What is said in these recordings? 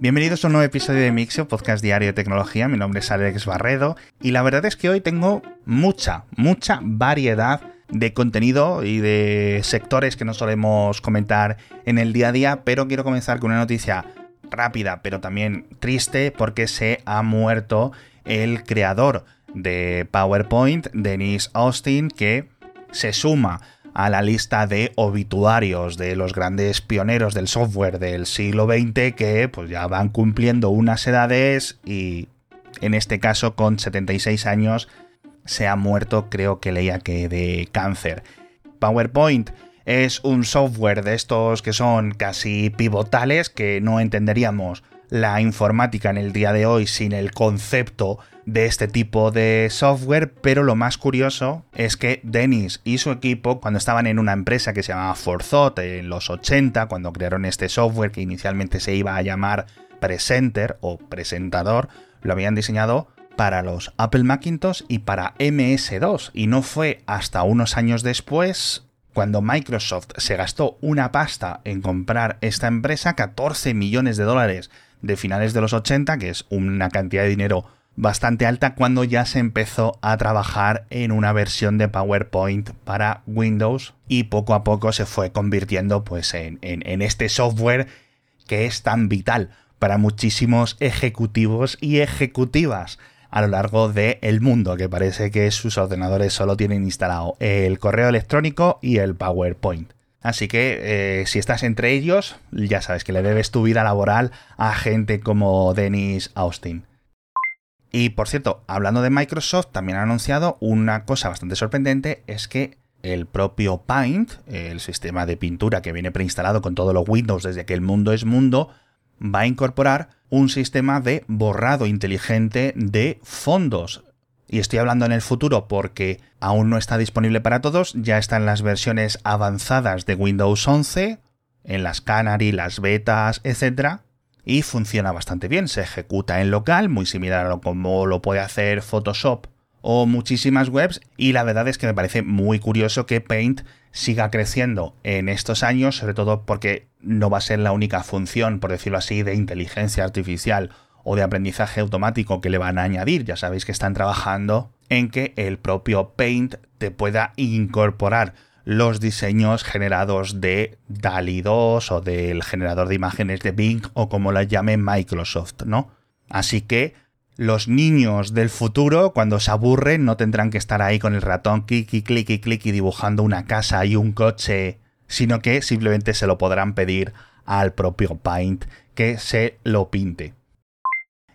Bienvenidos a un nuevo episodio de Mixio, podcast diario de tecnología. Mi nombre es Alex Barredo y la verdad es que hoy tengo mucha, mucha variedad de contenido y de sectores que no solemos comentar en el día a día, pero quiero comenzar con una noticia rápida, pero también triste, porque se ha muerto el creador de PowerPoint, Dennis Austin, que se suma a la lista de obituarios de los grandes pioneros del software del siglo XX que pues ya van cumpliendo unas edades y en este caso con 76 años se ha muerto, creo que leía que de cáncer. PowerPoint es un software de estos que son casi pivotales que no entenderíamos la informática en el día de hoy sin el concepto de este tipo de software, pero lo más curioso es que Dennis y su equipo, cuando estaban en una empresa que se llamaba Forthought en los 80, cuando crearon este software que inicialmente se iba a llamar Presenter o Presentador, lo habían diseñado para los Apple Macintosh y para MS2, y no fue hasta unos años después cuando Microsoft se gastó una pasta en comprar esta empresa, 14 millones de dólares de finales de los 80, que es una cantidad de dinero bastante alta cuando ya se empezó a trabajar en una versión de PowerPoint para Windows y poco a poco se fue convirtiendo pues en, en este software que es tan vital para muchísimos ejecutivos y ejecutivas a lo largo del mundo, que parece que sus ordenadores solo tienen instalado el correo electrónico y el PowerPoint. Así que eh, si estás entre ellos, ya sabes que le debes tu vida laboral a gente como Dennis Austin. Y por cierto, hablando de Microsoft, también ha anunciado una cosa bastante sorprendente, es que el propio Paint, el sistema de pintura que viene preinstalado con todos los Windows desde que el mundo es mundo, va a incorporar un sistema de borrado inteligente de fondos. Y estoy hablando en el futuro porque aún no está disponible para todos, ya están las versiones avanzadas de Windows 11, en las Canary, las betas, etc y funciona bastante bien. Se ejecuta en local, muy similar a como lo puede hacer Photoshop o muchísimas webs y la verdad es que me parece muy curioso que Paint siga creciendo en estos años, sobre todo porque no va a ser la única función, por decirlo así, de inteligencia artificial o de aprendizaje automático que le van a añadir. Ya sabéis que están trabajando en que el propio Paint te pueda incorporar los diseños generados de DALI 2 o del generador de imágenes de Bing o como la llame Microsoft, ¿no? Así que los niños del futuro, cuando se aburren, no tendrán que estar ahí con el ratón clic y clic clic y dibujando una casa y un coche, sino que simplemente se lo podrán pedir al propio Paint que se lo pinte.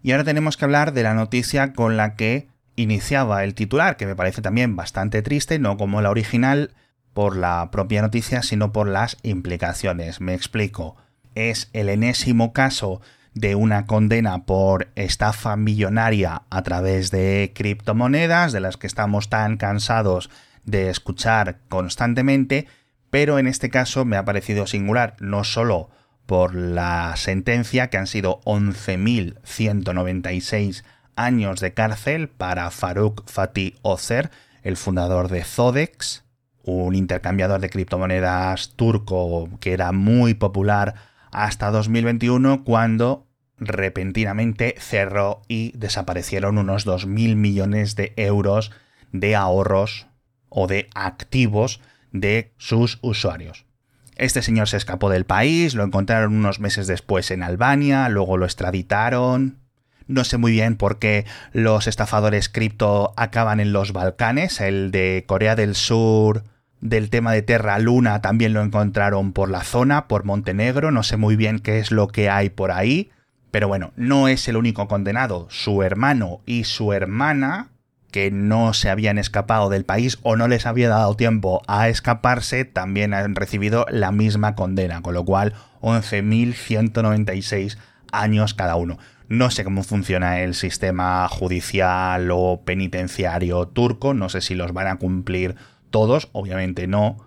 Y ahora tenemos que hablar de la noticia con la que iniciaba el titular, que me parece también bastante triste, no como la original, por la propia noticia, sino por las implicaciones. Me explico. Es el enésimo caso de una condena por estafa millonaria a través de criptomonedas, de las que estamos tan cansados de escuchar constantemente, pero en este caso me ha parecido singular, no solo por la sentencia, que han sido 11.196 años de cárcel para Farouk Fatih Ozer, el fundador de Zodex, un intercambiador de criptomonedas turco que era muy popular hasta 2021 cuando repentinamente cerró y desaparecieron unos 2.000 millones de euros de ahorros o de activos de sus usuarios. Este señor se escapó del país, lo encontraron unos meses después en Albania, luego lo extraditaron. No sé muy bien por qué los estafadores cripto acaban en los Balcanes, el de Corea del Sur del tema de Terra Luna también lo encontraron por la zona, por Montenegro, no sé muy bien qué es lo que hay por ahí, pero bueno, no es el único condenado, su hermano y su hermana, que no se habían escapado del país o no les había dado tiempo a escaparse, también han recibido la misma condena, con lo cual 11.196 años cada uno. No sé cómo funciona el sistema judicial o penitenciario turco, no sé si los van a cumplir todos, obviamente no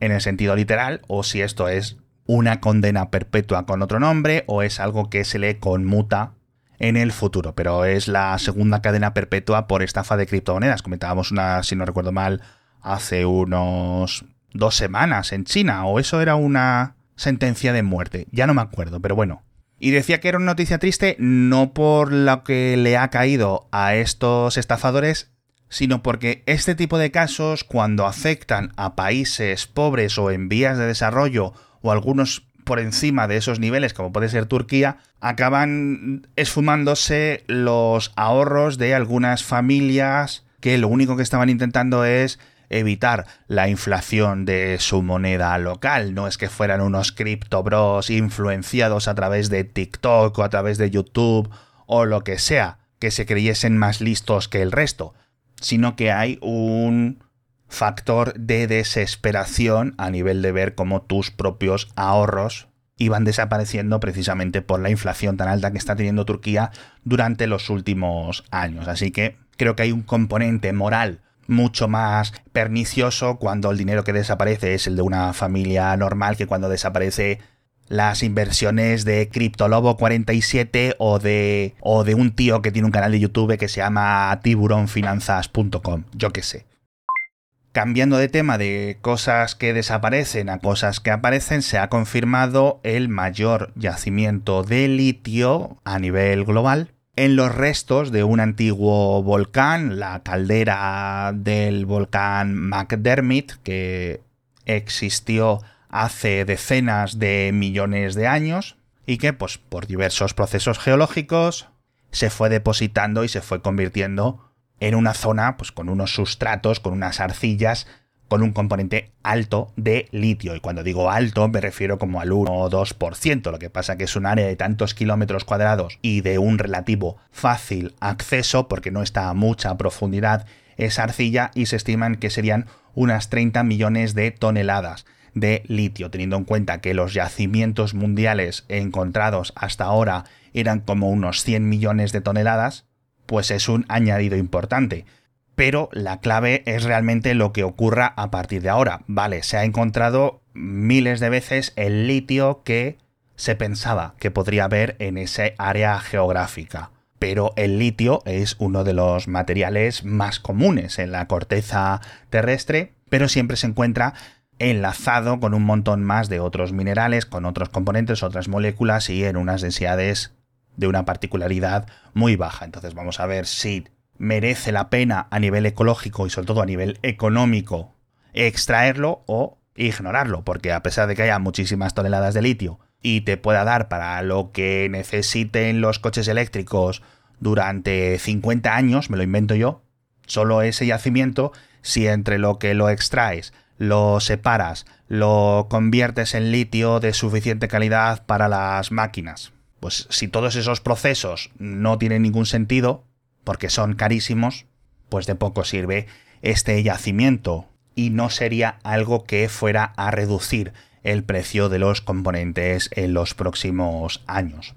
en el sentido literal, o si esto es una condena perpetua con otro nombre, o es algo que se le conmuta en el futuro, pero es la segunda cadena perpetua por estafa de criptomonedas. Comentábamos una, si no recuerdo mal, hace unos dos semanas en China, o eso era una sentencia de muerte, ya no me acuerdo, pero bueno. Y decía que era una noticia triste no por lo que le ha caído a estos estafadores, sino porque este tipo de casos, cuando afectan a países pobres o en vías de desarrollo o algunos por encima de esos niveles, como puede ser Turquía, acaban esfumándose los ahorros de algunas familias que lo único que estaban intentando es evitar la inflación de su moneda local. No es que fueran unos criptobros influenciados a través de TikTok o a través de YouTube o lo que sea, que se creyesen más listos que el resto, sino que hay un factor de desesperación a nivel de ver cómo tus propios ahorros iban desapareciendo precisamente por la inflación tan alta que está teniendo Turquía durante los últimos años. Así que creo que hay un componente moral mucho más pernicioso cuando el dinero que desaparece es el de una familia normal que cuando desaparece las inversiones de CryptoLobo47 o de, o de un tío que tiene un canal de YouTube que se llama tiburonfinanzas.com, yo qué sé. Cambiando de tema de cosas que desaparecen a cosas que aparecen, se ha confirmado el mayor yacimiento de litio a nivel global en los restos de un antiguo volcán, la caldera del volcán McDermott, que existió hace decenas de millones de años y que, pues, por diversos procesos geológicos, se fue depositando y se fue convirtiendo en una zona, pues, con unos sustratos, con unas arcillas con un componente alto de litio. Y cuando digo alto me refiero como al 1 o 2%, lo que pasa que es un área de tantos kilómetros cuadrados y de un relativo fácil acceso, porque no está a mucha profundidad esa arcilla, y se estiman que serían unas 30 millones de toneladas de litio, teniendo en cuenta que los yacimientos mundiales encontrados hasta ahora eran como unos 100 millones de toneladas, pues es un añadido importante pero la clave es realmente lo que ocurra a partir de ahora. Vale, se ha encontrado miles de veces el litio que se pensaba que podría haber en esa área geográfica. Pero el litio es uno de los materiales más comunes en la corteza terrestre, pero siempre se encuentra enlazado con un montón más de otros minerales, con otros componentes, otras moléculas y en unas densidades de una particularidad muy baja. Entonces vamos a ver si merece la pena a nivel ecológico y sobre todo a nivel económico extraerlo o ignorarlo, porque a pesar de que haya muchísimas toneladas de litio y te pueda dar para lo que necesiten los coches eléctricos durante 50 años, me lo invento yo, solo ese yacimiento, si entre lo que lo extraes, lo separas, lo conviertes en litio de suficiente calidad para las máquinas, pues si todos esos procesos no tienen ningún sentido, porque son carísimos, pues de poco sirve este yacimiento y no sería algo que fuera a reducir el precio de los componentes en los próximos años.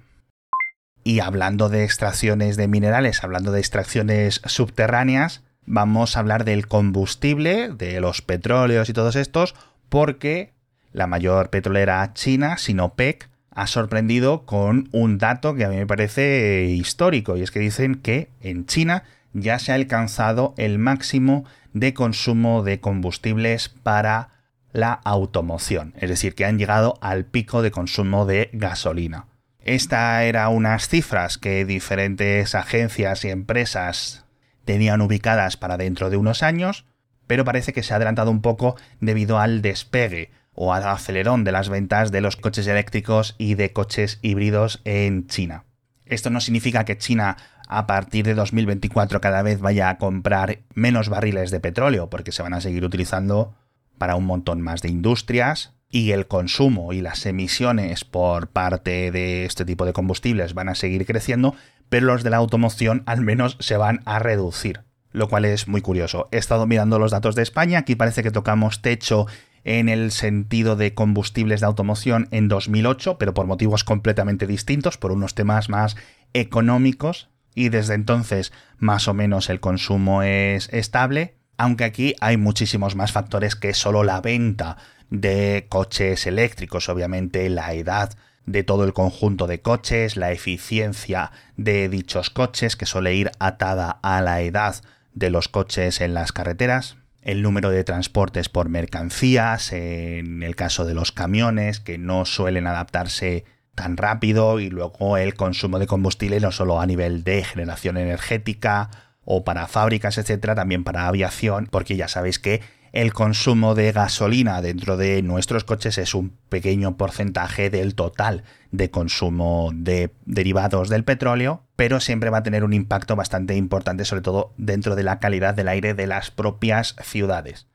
Y hablando de extracciones de minerales, hablando de extracciones subterráneas, vamos a hablar del combustible, de los petróleos y todos estos, porque la mayor petrolera china, Sinopec, ha sorprendido con un dato que a mí me parece histórico y es que dicen que en China ya se ha alcanzado el máximo de consumo de combustibles para la automoción, es decir, que han llegado al pico de consumo de gasolina. Esta era unas cifras que diferentes agencias y empresas tenían ubicadas para dentro de unos años, pero parece que se ha adelantado un poco debido al despegue o al acelerón de las ventas de los coches eléctricos y de coches híbridos en China. Esto no significa que China a partir de 2024 cada vez vaya a comprar menos barriles de petróleo, porque se van a seguir utilizando para un montón más de industrias y el consumo y las emisiones por parte de este tipo de combustibles van a seguir creciendo, pero los de la automoción al menos se van a reducir, lo cual es muy curioso. He estado mirando los datos de España, aquí parece que tocamos techo en el sentido de combustibles de automoción en 2008, pero por motivos completamente distintos, por unos temas más económicos, y desde entonces más o menos el consumo es estable, aunque aquí hay muchísimos más factores que solo la venta de coches eléctricos, obviamente la edad de todo el conjunto de coches, la eficiencia de dichos coches, que suele ir atada a la edad de los coches en las carreteras, el número de transportes por mercancías, en el caso de los camiones, que no suelen adaptarse tan rápido y luego el consumo de combustible no solo a nivel de generación energética o para fábricas, etcétera, también para aviación, porque ya sabéis que el consumo de gasolina dentro de nuestros coches es un pequeño porcentaje del total de consumo de derivados del petróleo, pero siempre va a tener un impacto bastante importante, sobre todo dentro de la calidad del aire de las propias ciudades.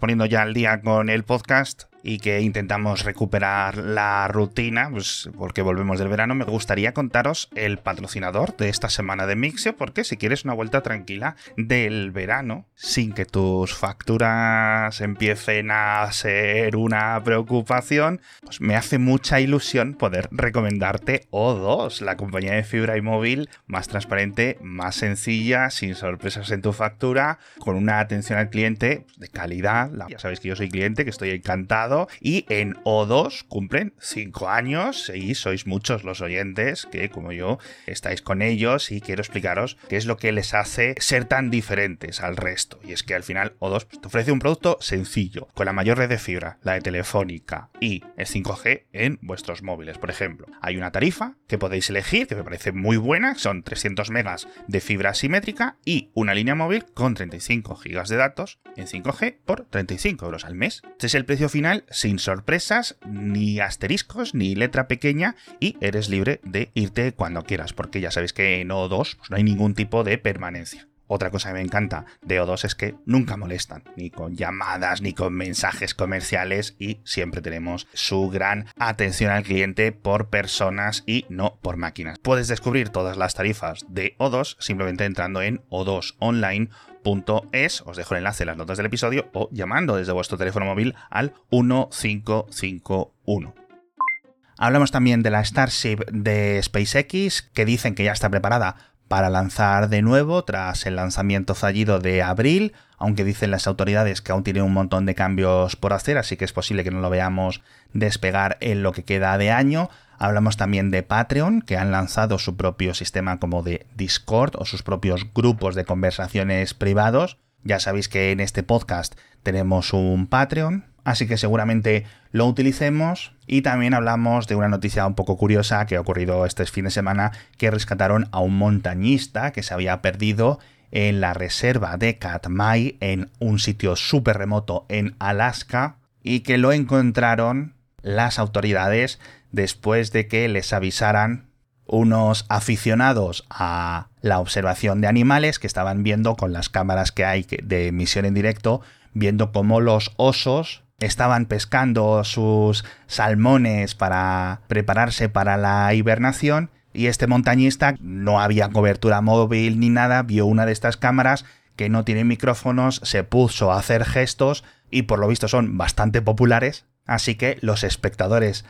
Poniendo ya al día con el podcast, y que intentamos recuperar la rutina, pues porque volvemos del verano, me gustaría contaros el patrocinador de esta semana de Mixio, porque si quieres una vuelta tranquila del verano, sin que tus facturas empiecen a ser una preocupación, pues me hace mucha ilusión poder recomendarte O2, la compañía de fibra y móvil más transparente, más sencilla, sin sorpresas en tu factura, con una atención al cliente de calidad. Ya sabéis que yo soy cliente, que estoy encantado y en O2 cumplen 5 años y sois muchos los oyentes que, como yo, estáis con ellos y quiero explicaros qué es lo que les hace ser tan diferentes al resto. Y es que al final O2 pues, te ofrece un producto sencillo, con la mayor red de fibra, la de Telefónica y el 5G en vuestros móviles. Por ejemplo, hay una tarifa que podéis elegir que me parece muy buena, son 300 megas de fibra simétrica y una línea móvil con 35 gigas de datos en 5G por 35 euros al mes. Este es el precio sin sorpresas, ni asteriscos, ni letra pequeña, y eres libre de irte cuando quieras, porque ya sabéis que en O2 pues, no hay ningún tipo de permanencia. Otra cosa que me encanta de O2 es que nunca molestan, ni con llamadas, ni con mensajes comerciales y siempre tenemos su gran atención al cliente por personas y no por máquinas. Puedes descubrir todas las tarifas de O2 simplemente entrando en o2online.es, os dejo el enlace en las notas del episodio o llamando desde vuestro teléfono móvil al 1551. Hablamos también de la Starship de SpaceX, que dicen que ya está preparada para lanzar de nuevo tras el lanzamiento fallido de abril, aunque dicen las autoridades que aún tiene un montón de cambios por hacer, así que es posible que no lo veamos despegar en lo que queda de año. Hablamos también de Patreon, que han lanzado su propio sistema como de Discord o sus propios grupos de conversaciones privados. Ya sabéis que en este podcast tenemos un Patreon, así que seguramente lo utilicemos. Y también hablamos de una noticia un poco curiosa que ha ocurrido este fin de semana, que rescataron a un montañista que se había perdido en la reserva de Katmai, en un sitio súper remoto en Alaska, y que lo encontraron las autoridades después de que les avisaran unos aficionados a la observación de animales que estaban viendo con las cámaras que hay de emisión en directo, viendo cómo los osos estaban pescando sus salmones para prepararse para la hibernación y este montañista no había cobertura móvil ni nada, vio una de estas cámaras que no tiene micrófonos, se puso a hacer gestos y por lo visto son bastante populares, así que los espectadores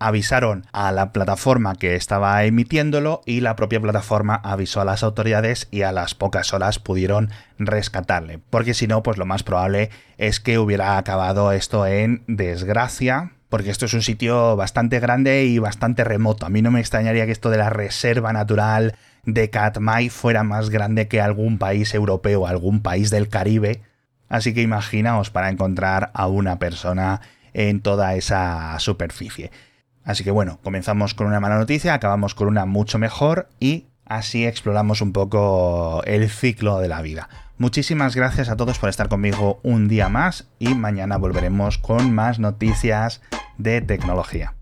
avisaron a la plataforma que estaba emitiéndolo y la propia plataforma avisó a las autoridades y a las pocas horas pudieron rescatarle. Porque si no, pues lo más probable es que hubiera acabado esto en desgracia. Porque esto es un sitio bastante grande y bastante remoto. A mí no me extrañaría que esto de la reserva natural de Katmai fuera más grande que algún país europeo, algún país del Caribe. Así que imaginaos para encontrar a una persona en toda esa superficie. Así que bueno, comenzamos con una mala noticia, acabamos con una mucho mejor y así exploramos un poco el ciclo de la vida. Muchísimas gracias a todos por estar conmigo un día más y mañana volveremos con más noticias de tecnología.